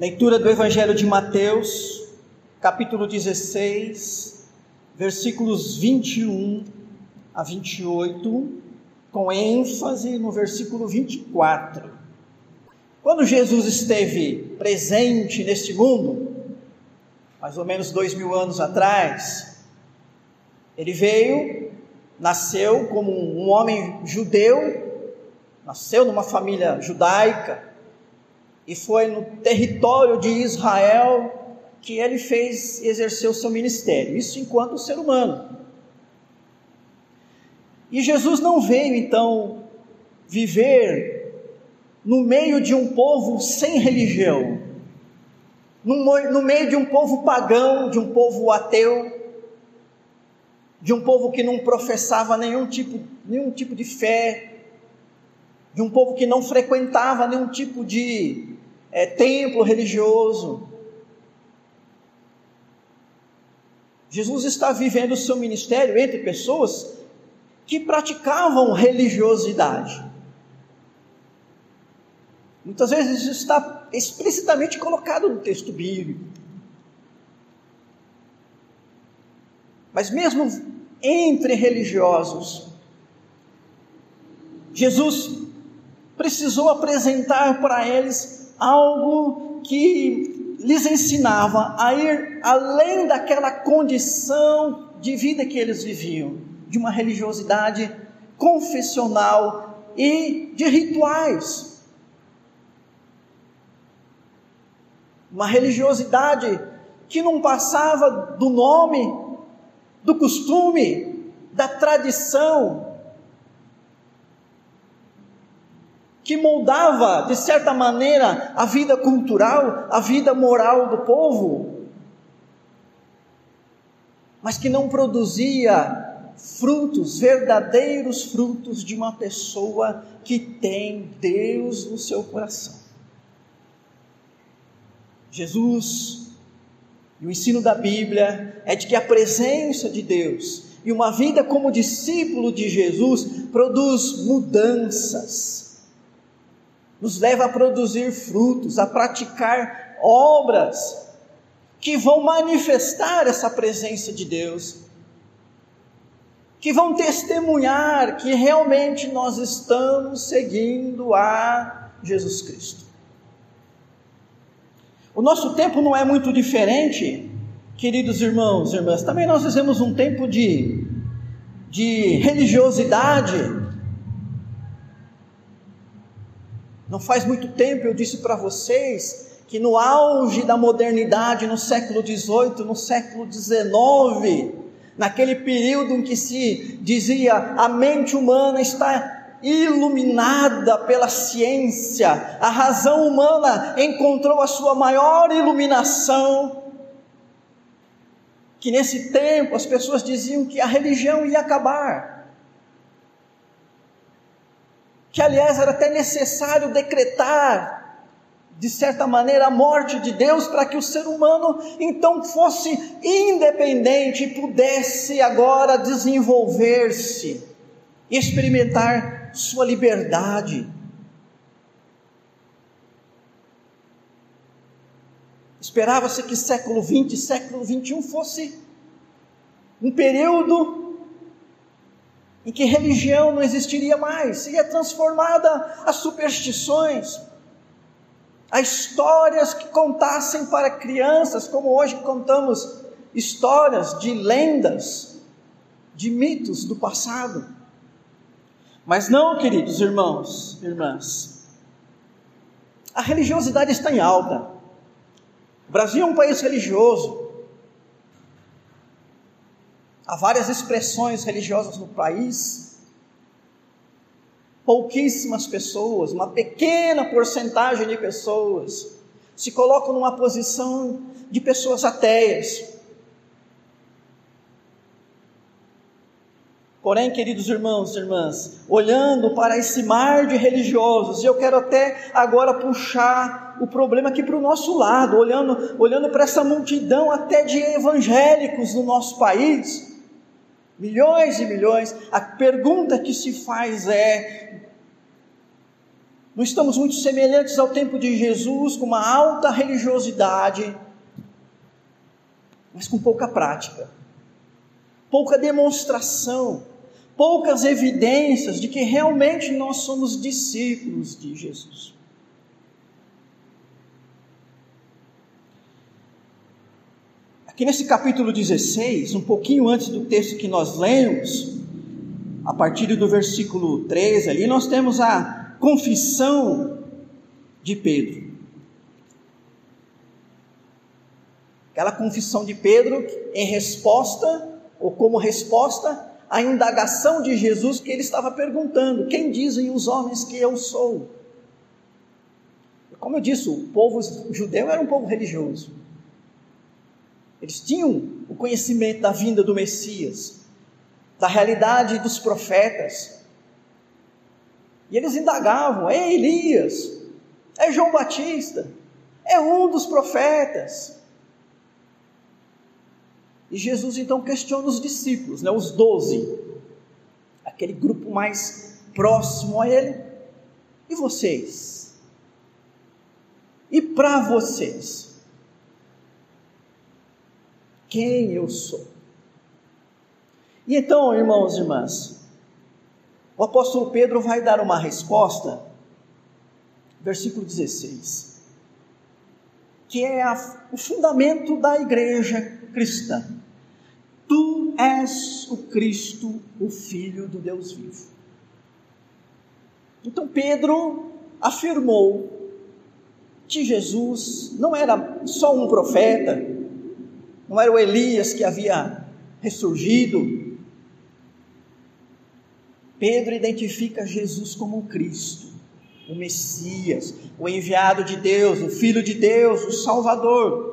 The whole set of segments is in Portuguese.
Leitura do Evangelho de Mateus, capítulo 16, versículos 21 a 28, com ênfase no versículo 24. Quando Jesus esteve presente neste mundo, mais ou menos dois mil anos atrás, ele veio, nasceu como um homem judeu, nasceu numa família judaica, e foi no território de Israel que ele fez exerceu seu ministério, isso enquanto ser humano. E Jesus não veio então viver no meio de um povo sem religião, no, meio de um povo pagão, de um povo ateu, de um povo que não professava nenhum tipo, nenhum tipo de fé, de um povo que não frequentava nenhum tipo de é, templo religioso. Jesus está vivendo o seu ministério entre pessoas que praticavam religiosidade. Muitas vezes isso está explicitamente colocado no texto bíblico. Mas mesmo entre religiosos, Jesus precisou apresentar para eles algo que lhes ensinava a ir além daquela condição de vida que eles viviam de uma religiosidade confessional e de rituais. Uma religiosidade que não passava do nome, do costume, da tradição, que moldava, de certa maneira, a vida cultural, a vida moral do povo, mas que não produzia frutos, verdadeiros frutos de uma pessoa que tem Deus no seu coração. Jesus e o ensino da Bíblia é de que a presença de Deus e uma vida como discípulo de Jesus produz mudanças, nos leva a produzir frutos, a praticar obras que vão manifestar essa presença de Deus que vão testemunhar que realmente nós estamos seguindo a Jesus Cristo. O nosso tempo não é muito diferente, queridos irmãos e irmãs. Também nós vivemos um tempo de, de religiosidade. Não faz muito tempo eu disse para vocês que no auge da modernidade, no século XVIII, no século XIX, naquele período em que se dizia a mente humana está iluminada pela ciência, a razão humana encontrou a sua maior iluminação. Que nesse tempo as pessoas diziam que a religião ia acabar. Que aliás era até necessário decretar de certa maneira, a morte de Deus para que o ser humano então fosse independente e pudesse agora desenvolver-se e experimentar sua liberdade. Esperava-se que século XX, século XXI fosse um período em que religião não existiria mais, seria transformada a superstições, a histórias que contassem para crianças, como hoje contamos histórias de lendas, de mitos do passado. Mas não, queridos irmãos, irmãs, a religiosidade está em alta. O Brasil é um país religioso. Há várias expressões religiosas no país, pouquíssimas pessoas, uma pequena porcentagem de pessoas, se colocam numa posição de pessoas ateias. Porém, queridos irmãos e irmãs, olhando para esse mar de religiosos, eu quero até agora puxar o problema aqui para o nosso lado, olhando, olhando para essa multidão até de evangélicos no nosso país, milhões e milhões, a pergunta que se faz é: não estamos muito semelhantes ao tempo de Jesus, com uma alta religiosidade, mas com pouca prática, pouca demonstração, poucas evidências de que realmente nós somos discípulos de Jesus. Aqui nesse capítulo 16, um pouquinho antes do texto que nós lemos, a partir do versículo 13 ali, nós temos a confissão de Pedro. Aquela confissão de Pedro em resposta, ou como resposta, à indagação de Jesus que ele estava perguntando: Quem dizem os homens que eu sou? Como eu disse, o povo judeu era um povo religioso. Eles tinham o conhecimento da vinda do Messias, da realidade dos profetas. E eles indagavam: é Elias, é João Batista, é um dos profetas. E Jesus então questiona os discípulos, né, os doze, aquele grupo mais próximo a ele. E vocês? E para vocês? Quem eu sou. E então, irmãos e irmãs, o apóstolo Pedro vai dar uma resposta, versículo 16, que é a, o fundamento da igreja cristã. Tu és o Cristo, o Filho do Deus vivo. Então Pedro afirmou que Jesus não era só um profeta, não era o Elias que havia ressurgido. Pedro identifica Jesus como o Cristo, o Messias, o enviado de Deus, o Filho de Deus, o Salvador.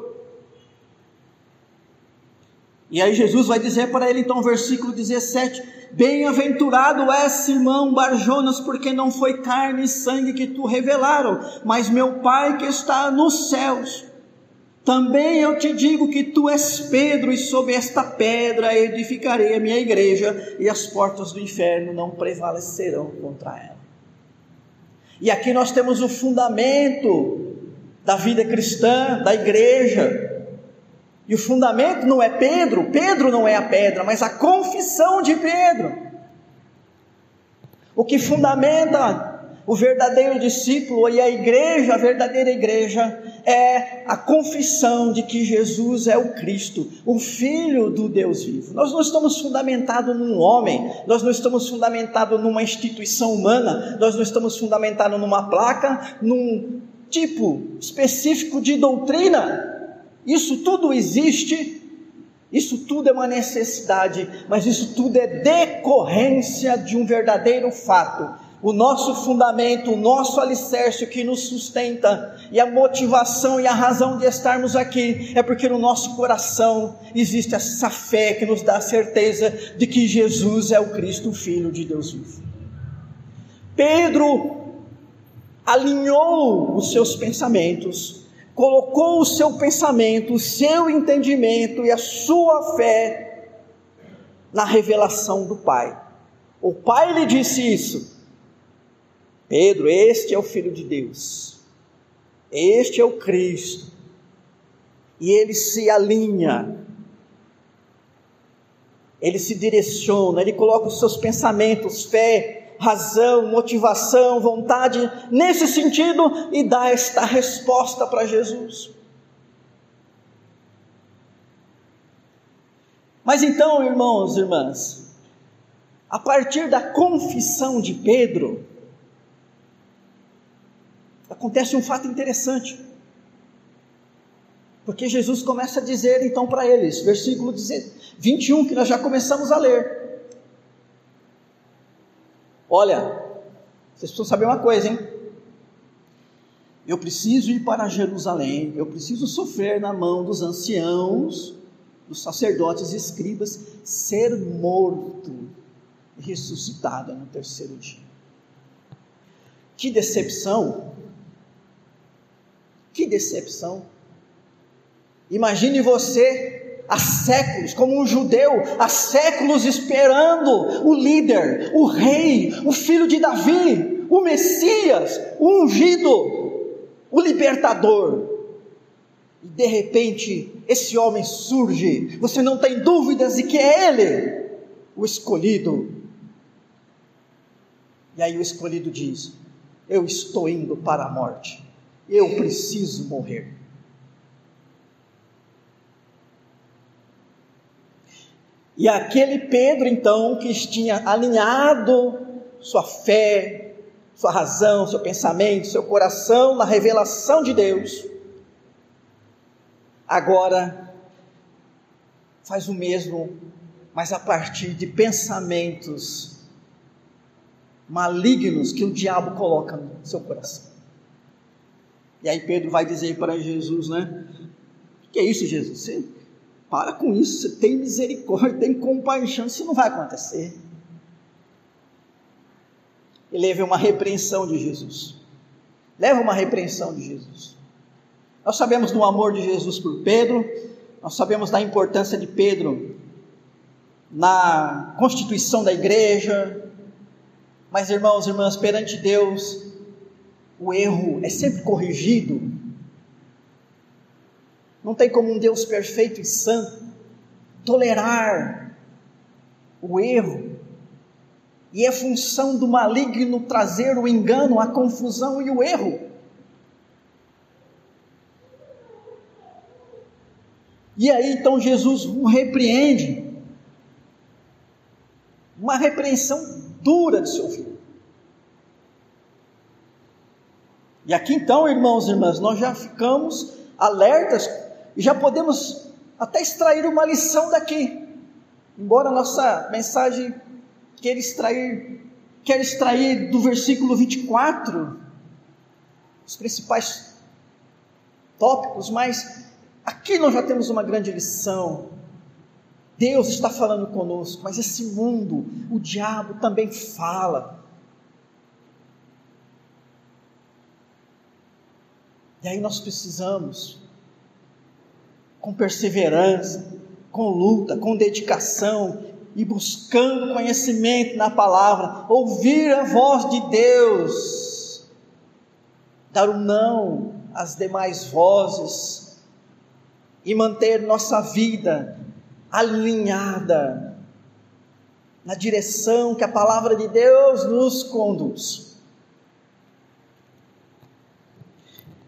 E aí Jesus vai dizer para ele, então, versículo 17: Bem-aventurado és, irmão Barjonas, porque não foi carne e sangue que tu revelaram, mas meu Pai que está nos céus. Também eu te digo que tu és Pedro, e sobre esta pedra edificarei a minha igreja, e as portas do inferno não prevalecerão contra ela. E aqui nós temos o fundamento da vida cristã, da igreja. E o fundamento não é Pedro, Pedro não é a pedra, mas a confissão de Pedro. O que fundamenta o verdadeiro discípulo e a igreja, a verdadeira igreja, é a confissão de que Jesus é o Cristo, o Filho do Deus vivo. Nós não estamos fundamentados num homem, nós não estamos fundamentados numa instituição humana, nós não estamos fundamentados numa placa, num tipo específico de doutrina. Isso tudo existe, isso tudo é uma necessidade, mas isso tudo é decorrência de um verdadeiro fato o nosso fundamento, o nosso alicerce que nos sustenta e a motivação e a razão de estarmos aqui é porque no nosso coração existe essa fé que nos dá a certeza de que Jesus é o Cristo, o Filho de Deus vivo. Pedro alinhou os seus pensamentos, colocou o seu pensamento, o seu entendimento e a sua fé na revelação do Pai. O Pai lhe disse isso. Pedro, este é o Filho de Deus, este é o Cristo, e ele se alinha, ele se direciona, ele coloca os seus pensamentos, fé, razão, motivação, vontade nesse sentido e dá esta resposta para Jesus. Mas então, irmãos e irmãs, a partir da confissão de Pedro, acontece um fato interessante. Porque Jesus começa a dizer então para eles, versículo 21, que nós já começamos a ler. Olha, vocês precisam saber uma coisa, hein? Eu preciso ir para Jerusalém, eu preciso sofrer na mão dos anciãos, dos sacerdotes e escribas, ser morto e ressuscitado no terceiro dia. Que decepção decepção! Imagine você há séculos, como um judeu, há séculos esperando o líder, o rei, o filho de Davi, o Messias, o ungido, o libertador. E de repente, esse homem surge, você não tem dúvidas de que é ele, o escolhido. E aí o escolhido diz: Eu estou indo para a morte, eu preciso morrer. E aquele Pedro, então, que tinha alinhado sua fé, sua razão, seu pensamento, seu coração na revelação de Deus, agora faz o mesmo, mas a partir de pensamentos malignos que o diabo coloca no seu coração. E aí Pedro vai dizer para Jesus, né? Que é isso, Jesus? Você para com isso, você tem misericórdia, tem compaixão, isso não vai acontecer. E leve uma repreensão de Jesus. Leva uma repreensão de Jesus. Nós sabemos do amor de Jesus por Pedro, nós sabemos da importância de Pedro na constituição da igreja, mas irmãos e irmãs, perante Deus, o erro é sempre corrigido. Não tem como um Deus perfeito e santo tolerar o erro. E é função do maligno trazer o engano, a confusão e o erro. E aí então Jesus o repreende. Uma repreensão dura de seu filho. E aqui então, irmãos e irmãs, nós já ficamos alertas e já podemos até extrair uma lição daqui. Embora a nossa mensagem queira extrair, quer extrair do versículo 24 os principais tópicos, mas Aqui nós já temos uma grande lição. Deus está falando conosco, mas esse mundo, o diabo também fala. E aí nós precisamos, com perseverança, com luta, com dedicação e buscando conhecimento na palavra, ouvir a voz de Deus, dar um não às demais vozes e manter nossa vida alinhada na direção que a palavra de Deus nos conduz.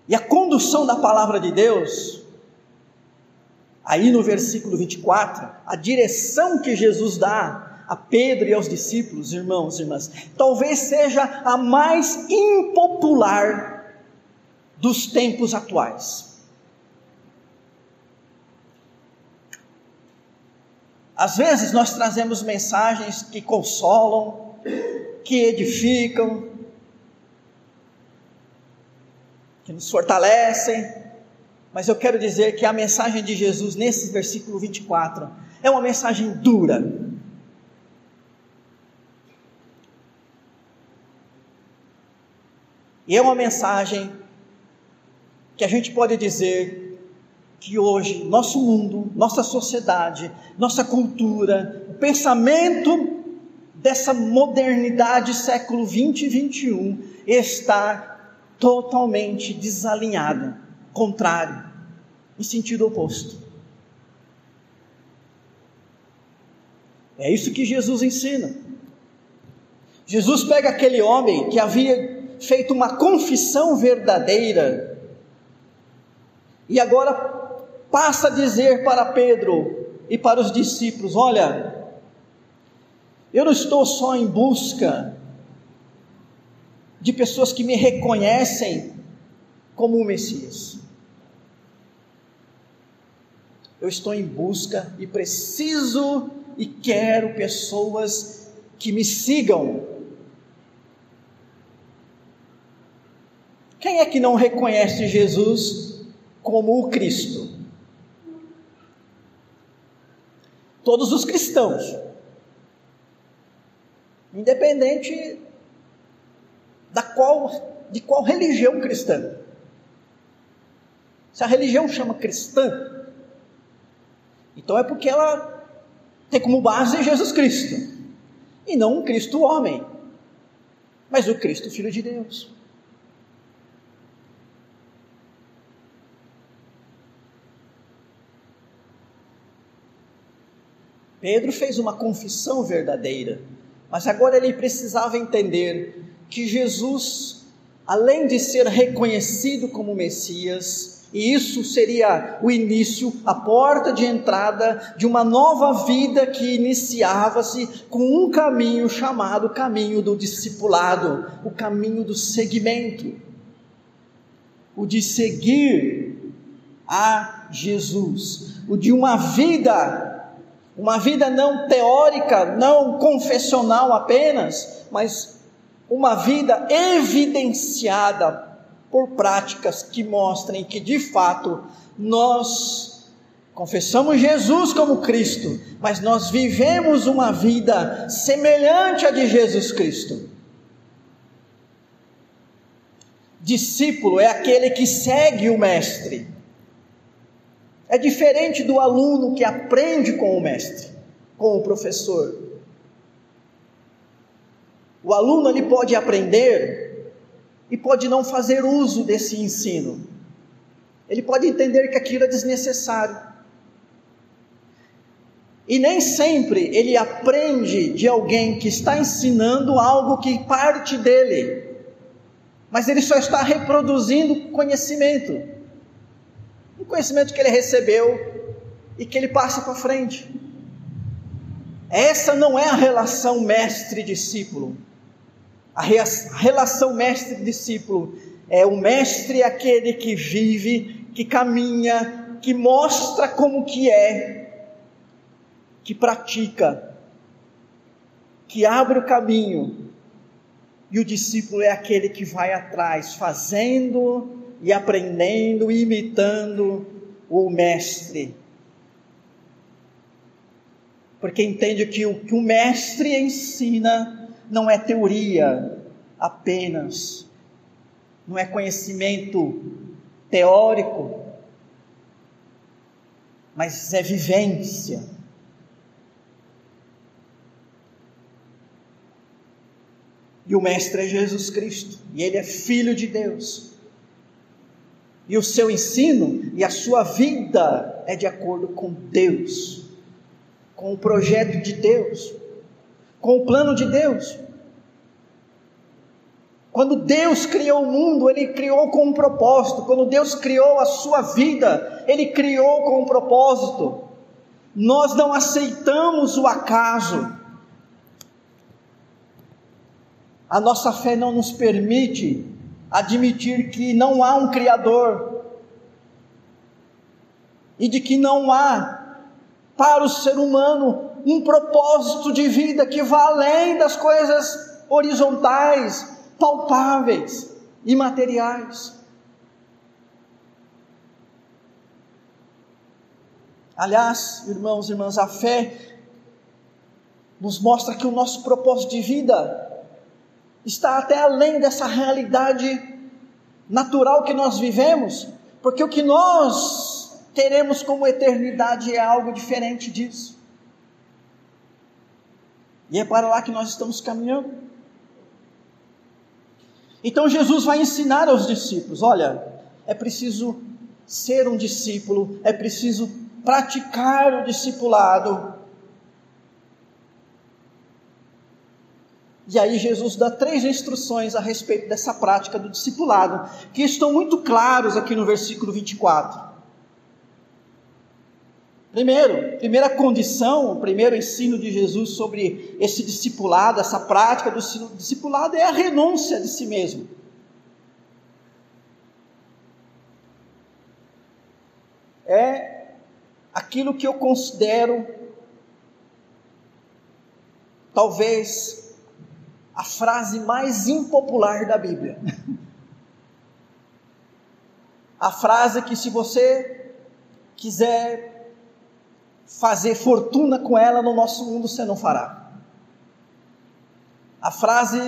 E a condução da palavra de Deus, aí no versículo 24, a direção que Jesus dá a Pedro e aos discípulos, irmãos e irmãs, talvez seja a mais impopular dos tempos atuais. Às vezes nós trazemos mensagens que consolam, que edificam, que nos fortalecem, mas eu quero dizer que a mensagem de Jesus nesse versículo 24 é uma mensagem dura. E é uma mensagem que a gente pode dizer que hoje nosso mundo, nossa sociedade, nossa cultura, o pensamento dessa modernidade século 20 e 21 está totalmente desalinhado, contrário, em sentido oposto. É isso que Jesus ensina. Jesus pega aquele homem que havia feito uma confissão verdadeira e agora passa a dizer para Pedro e para os discípulos: Olha, eu não estou só em busca de pessoas que me reconhecem como o Messias. Eu estou em busca e preciso e quero pessoas que me sigam. Quem é que não reconhece Jesus como o Cristo? todos os cristãos, independente da qual, de qual religião cristã. Se a religião chama cristã, então é porque ela tem como base Jesus Cristo, e não um Cristo homem. mas o Cristo, Filho de Deus. Pedro fez uma confissão verdadeira, mas agora ele precisava entender que Jesus, além de ser reconhecido como Messias, e isso seria o início, a porta de entrada de uma nova vida que iniciava-se com um caminho chamado caminho do discipulado, o caminho do seguimento, o de seguir a Jesus, o de uma vida uma vida não teórica, não confessional apenas, mas uma vida evidenciada por práticas que mostrem que de fato nós confessamos Jesus como Cristo, mas nós vivemos uma vida semelhante à de Jesus Cristo. Discípulo é aquele que segue o Mestre é diferente do aluno que aprende com o mestre, com o professor. O aluno ele pode aprender e pode não fazer uso desse ensino. Ele pode entender que aquilo é desnecessário. E nem sempre ele aprende de alguém que está ensinando algo que parte dele, mas ele só está reproduzindo conhecimento um conhecimento que ele recebeu e que ele passa para frente. Essa não é a relação mestre-discípulo. A relação mestre-discípulo é o mestre aquele que vive, que caminha, que mostra como que é, que pratica, que abre o caminho. E o discípulo é aquele que vai atrás, fazendo e aprendendo, imitando o mestre. Porque entende que o que o mestre ensina não é teoria apenas, não é conhecimento teórico, mas é vivência. E o Mestre é Jesus Cristo, e Ele é Filho de Deus e o seu ensino e a sua vida é de acordo com Deus, com o projeto de Deus, com o plano de Deus. Quando Deus criou o mundo, Ele criou com um propósito. Quando Deus criou a sua vida, Ele criou com um propósito. Nós não aceitamos o acaso. A nossa fé não nos permite admitir que não há um Criador e de que não há para o ser humano um propósito de vida que vá além das coisas horizontais, palpáveis e materiais. Aliás, irmãos e irmãs, a fé nos mostra que o nosso propósito de vida está até além dessa realidade natural que nós vivemos, porque o que nós teremos como eternidade é algo diferente disso. E é para lá que nós estamos caminhando. Então Jesus vai ensinar aos discípulos: olha, é preciso ser um discípulo, é preciso praticar o discipulado, E aí Jesus dá três instruções a respeito dessa prática do discipulado, que estão muito claros aqui no versículo 24. Primeiro, primeira condição, o primeiro ensino de Jesus sobre esse discipulado, essa prática do discipulado é a renúncia de si mesmo. É aquilo que eu considero talvez a frase mais impopular da Bíblia. A frase que, se você quiser fazer fortuna com ela no nosso mundo, você não fará. A frase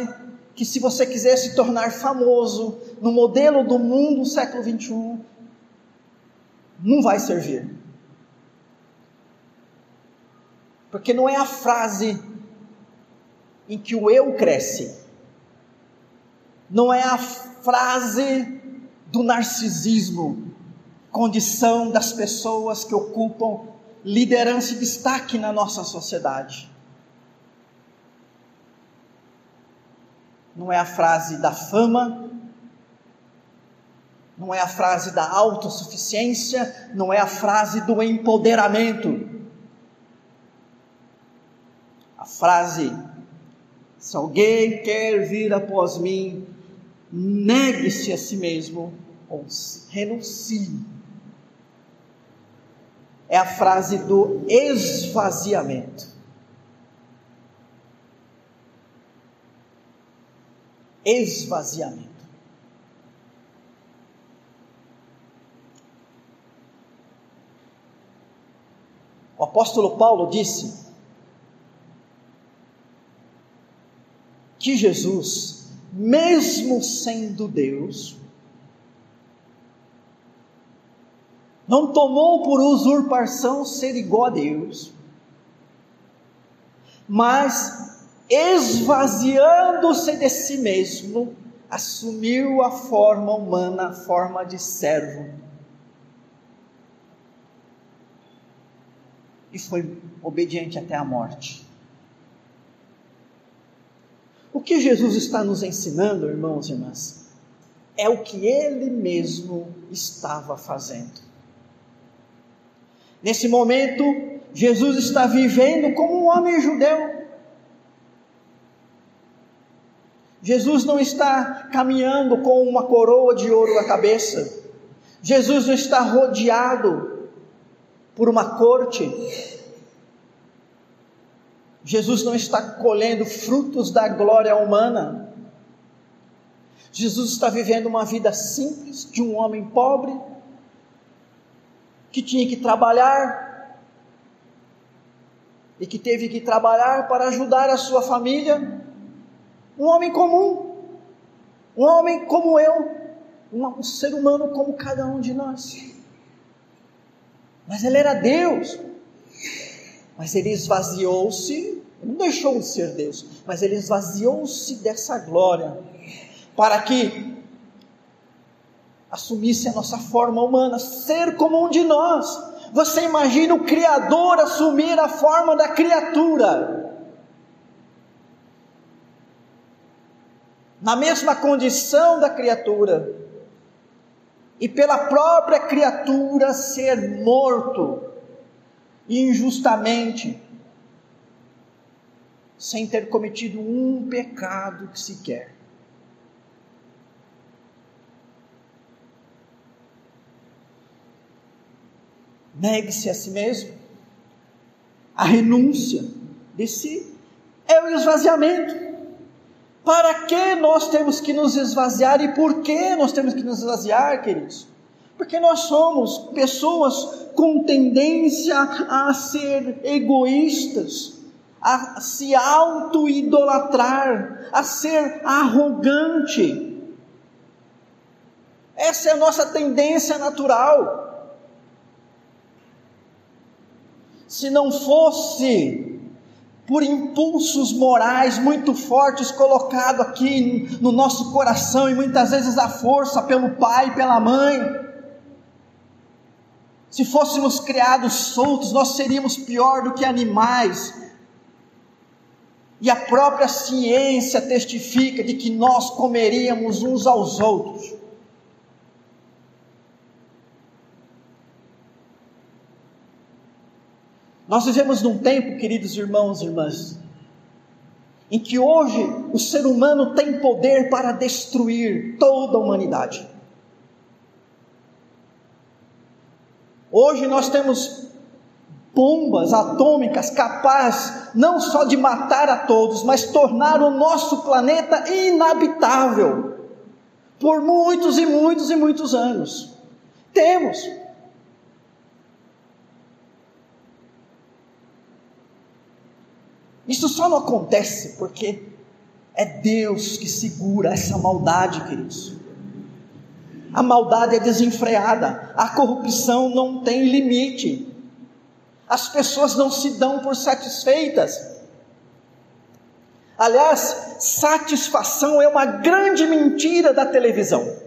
que, se você quiser se tornar famoso no modelo do mundo século 21, não vai servir. Porque não é a frase em que o eu cresce, não é a frase do narcisismo, condição das pessoas que ocupam liderança e destaque na nossa sociedade. Não é a frase da fama, não é a frase da autossuficiência, não é a frase do empoderamento. A frase: se alguém quer vir após mim, negue-se a si mesmo ou renuncie. É a frase do esvaziamento. Esvaziamento. O apóstolo Paulo disse que Jesus, mesmo sendo Deus, não tomou por usurpação ser igual a Deus, mas esvaziando-se de si mesmo, assumiu a forma humana, a forma de servo. E foi obediente até a morte. O que Jesus está nos ensinando, irmãos e irmãs, é o que ele mesmo estava fazendo. Nesse momento, Jesus está vivendo como um homem judeu. Jesus não está caminhando com uma coroa de ouro na cabeça. Jesus não está rodeado por uma corte. Jesus não está colhendo frutos da glória humana. Jesus está vivendo uma vida simples de um homem pobre que tinha que trabalhar e que teve que trabalhar para ajudar a sua família. Um homem comum, um homem como eu, um ser humano como cada um de nós. Mas ele era Deus. Mas ele esvaziou-se, não deixou de ser Deus, mas ele esvaziou-se dessa glória, para que assumisse a nossa forma humana, ser como um de nós. Você imagina o Criador assumir a forma da criatura. Na mesma condição da criatura, e pela própria criatura ser morto injustamente, sem ter cometido um pecado sequer. Negue-se a si mesmo, a renúncia de si é o esvaziamento. Para que nós temos que nos esvaziar e por que nós temos que nos esvaziar, queridos? Porque nós somos pessoas com tendência a ser egoístas, a se auto-idolatrar, a ser arrogante. Essa é a nossa tendência natural. Se não fosse por impulsos morais muito fortes colocados aqui no nosso coração e muitas vezes a força pelo pai e pela mãe, se fôssemos criados soltos, nós seríamos pior do que animais. E a própria ciência testifica de que nós comeríamos uns aos outros. Nós vivemos num tempo, queridos irmãos e irmãs, em que hoje o ser humano tem poder para destruir toda a humanidade. Hoje nós temos bombas atômicas capazes não só de matar a todos, mas tornar o nosso planeta inabitável por muitos e muitos e muitos anos. Temos. Isso só não acontece porque é Deus que segura essa maldade, queridos. A maldade é desenfreada, a corrupção não tem limite, as pessoas não se dão por satisfeitas. Aliás, satisfação é uma grande mentira da televisão.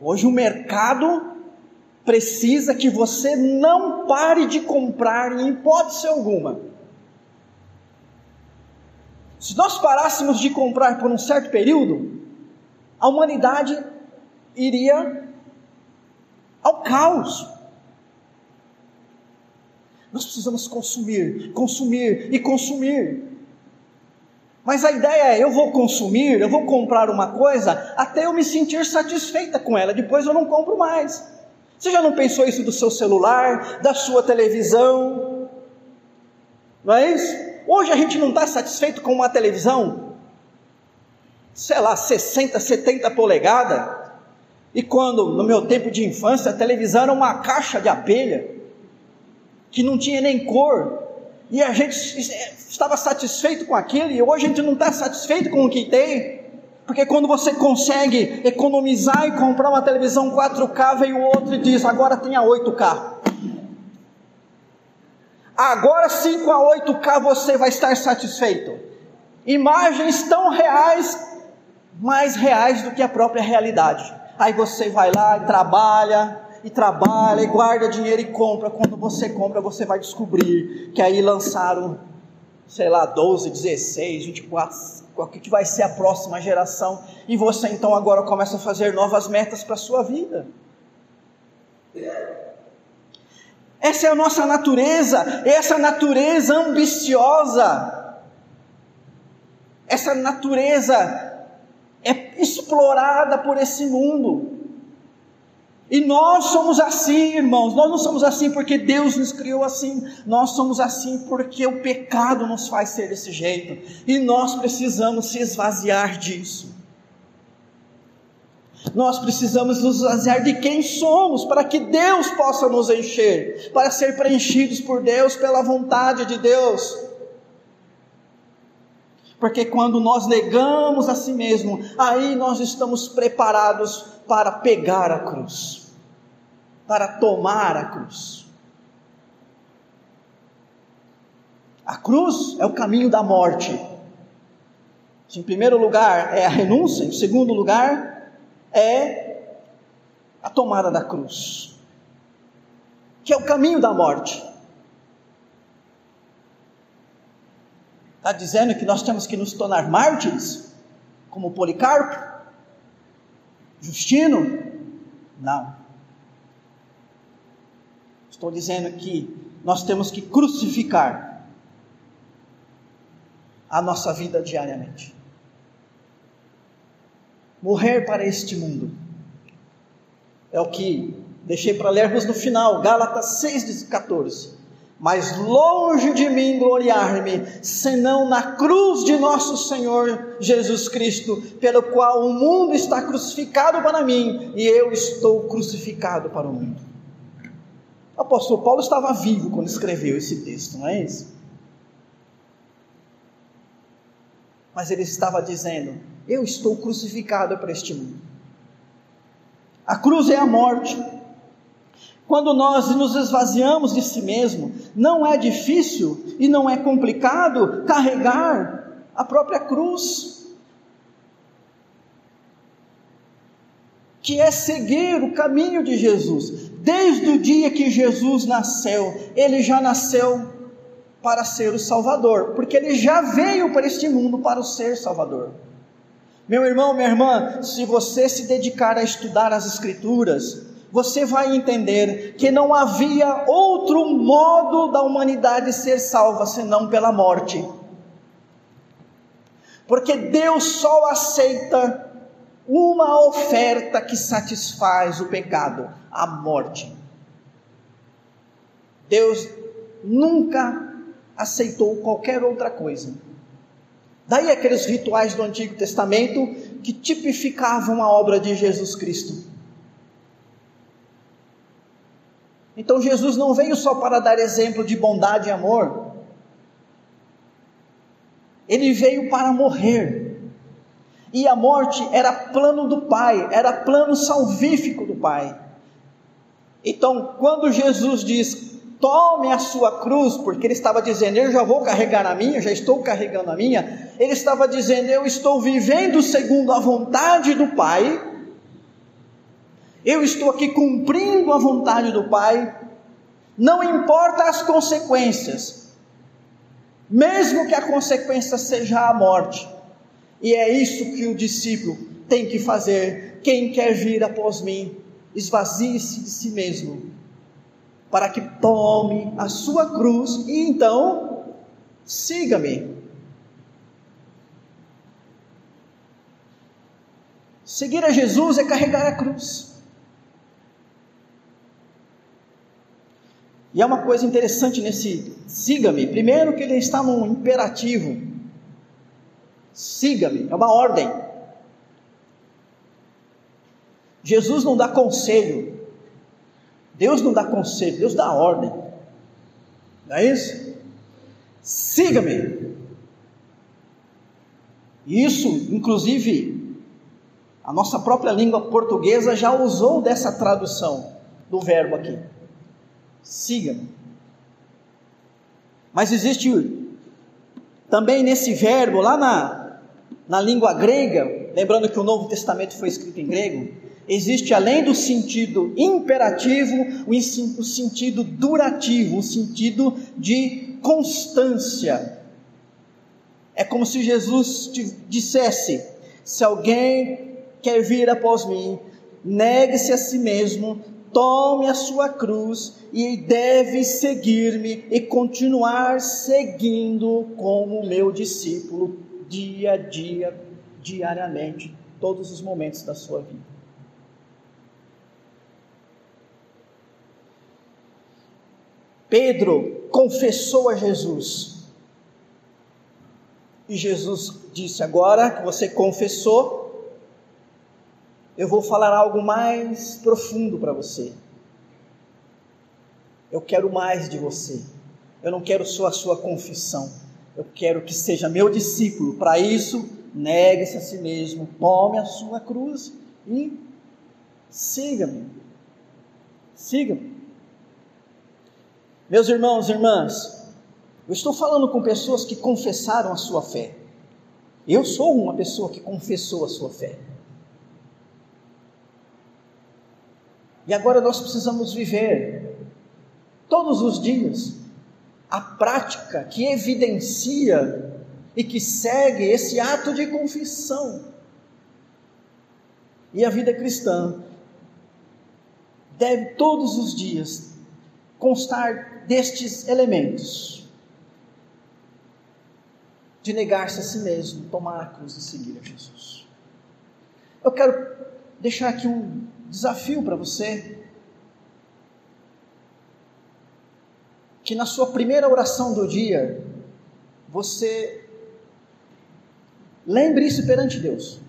Hoje o mercado precisa que você não pare de comprar em hipótese alguma. Se nós parássemos de comprar por um certo período, a humanidade iria ao caos. Nós precisamos consumir, consumir e consumir. Mas a ideia é: eu vou consumir, eu vou comprar uma coisa até eu me sentir satisfeita com ela, depois eu não compro mais. Você já não pensou isso do seu celular, da sua televisão? Não é isso? Hoje a gente não está satisfeito com uma televisão, sei lá, 60, 70 polegadas. E quando, no meu tempo de infância, a televisão era uma caixa de abelha que não tinha nem cor, e a gente estava satisfeito com aquilo, e hoje a gente não está satisfeito com o que tem, porque quando você consegue economizar e comprar uma televisão 4K, vem o outro e diz: agora tem a 8K. Agora sim, com a 8K você vai estar satisfeito. Imagens tão reais, mais reais do que a própria realidade. Aí você vai lá e trabalha, e trabalha e guarda dinheiro e compra. Quando você compra, você vai descobrir que aí lançaram, sei lá, 12, 16, 24, o que vai ser a próxima geração. E você então agora começa a fazer novas metas para a sua vida. Essa é a nossa natureza, essa natureza ambiciosa, essa natureza é explorada por esse mundo. E nós somos assim, irmãos. Nós não somos assim porque Deus nos criou assim. Nós somos assim porque o pecado nos faz ser desse jeito. E nós precisamos se esvaziar disso. Nós precisamos nos esvaziar de quem somos para que Deus possa nos encher, para ser preenchidos por Deus, pela vontade de Deus. Porque quando nós negamos a si mesmo, aí nós estamos preparados para pegar a cruz, para tomar a cruz. A cruz é o caminho da morte. Em primeiro lugar é a renúncia, em segundo lugar é a tomada da cruz, que é o caminho da morte. Está dizendo que nós temos que nos tornar mártires, como Policarpo? Justino? Não. Estou dizendo que nós temos que crucificar a nossa vida diariamente. Morrer para este mundo. É o que deixei para lermos no final, Gálatas 6, 14 mas longe de mim gloriar-me, senão na cruz de nosso Senhor Jesus Cristo, pelo qual o mundo está crucificado para mim e eu estou crucificado para o mundo. O apóstolo Paulo estava vivo quando escreveu esse texto, não é isso? Mas ele estava dizendo: Eu estou crucificado para este mundo. A cruz é a morte, quando nós nos esvaziamos de si mesmo, não é difícil e não é complicado carregar a própria cruz, que é seguir o caminho de Jesus. Desde o dia que Jesus nasceu, ele já nasceu para ser o Salvador, porque ele já veio para este mundo para o ser Salvador. Meu irmão, minha irmã, se você se dedicar a estudar as Escrituras, você vai entender que não havia outro modo da humanidade ser salva senão pela morte. Porque Deus só aceita uma oferta que satisfaz o pecado, a morte. Deus nunca aceitou qualquer outra coisa. Daí aqueles rituais do Antigo Testamento que tipificavam a obra de Jesus Cristo. Então Jesus não veio só para dar exemplo de bondade e amor, ele veio para morrer. E a morte era plano do Pai, era plano salvífico do Pai. Então, quando Jesus diz, tome a sua cruz, porque ele estava dizendo, eu já vou carregar a minha, já estou carregando a minha, ele estava dizendo, eu estou vivendo segundo a vontade do Pai, eu estou aqui cumprindo a vontade do Pai, não importa as consequências, mesmo que a consequência seja a morte, e é isso que o discípulo tem que fazer. Quem quer vir após mim, esvazie-se de si mesmo, para que tome a sua cruz e então siga-me. Seguir a Jesus é carregar a cruz. E é uma coisa interessante nesse siga-me. Primeiro, que ele está num imperativo. Siga-me, é uma ordem. Jesus não dá conselho. Deus não dá conselho, Deus dá ordem. Não é isso? Siga-me. Isso, inclusive, a nossa própria língua portuguesa já usou dessa tradução do verbo aqui. Siga-me. Mas existe também nesse verbo, lá na, na língua grega, lembrando que o Novo Testamento foi escrito em grego, existe além do sentido imperativo, o, o sentido durativo, o sentido de constância. É como se Jesus dissesse: se alguém quer vir após mim, negue-se a si mesmo, tome a sua cruz e deve seguir-me e continuar seguindo como meu discípulo dia a dia, diariamente, todos os momentos da sua vida. Pedro confessou a Jesus. E Jesus disse: Agora que você confessou, eu vou falar algo mais profundo para você. Eu quero mais de você. Eu não quero só a sua confissão. Eu quero que seja meu discípulo. Para isso, negue-se a si mesmo, tome a sua cruz e siga-me. Siga-me. Meus irmãos e irmãs, eu estou falando com pessoas que confessaram a sua fé. Eu sou uma pessoa que confessou a sua fé. E agora nós precisamos viver todos os dias a prática que evidencia e que segue esse ato de confissão. E a vida cristã deve todos os dias constar destes elementos: de negar-se a si mesmo, tomar a cruz e seguir a Jesus. Eu quero deixar aqui um desafio para você. Que na sua primeira oração do dia, você lembre isso perante Deus.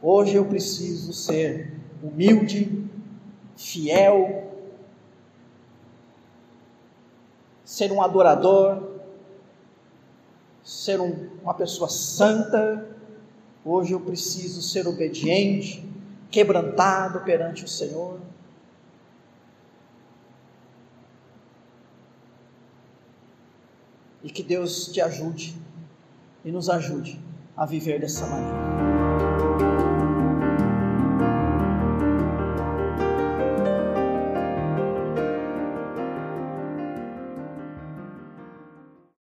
Hoje eu preciso ser humilde, fiel, ser um adorador, ser um, uma pessoa santa. Hoje eu preciso ser obediente, quebrantado perante o Senhor. E que Deus te ajude e nos ajude a viver dessa maneira.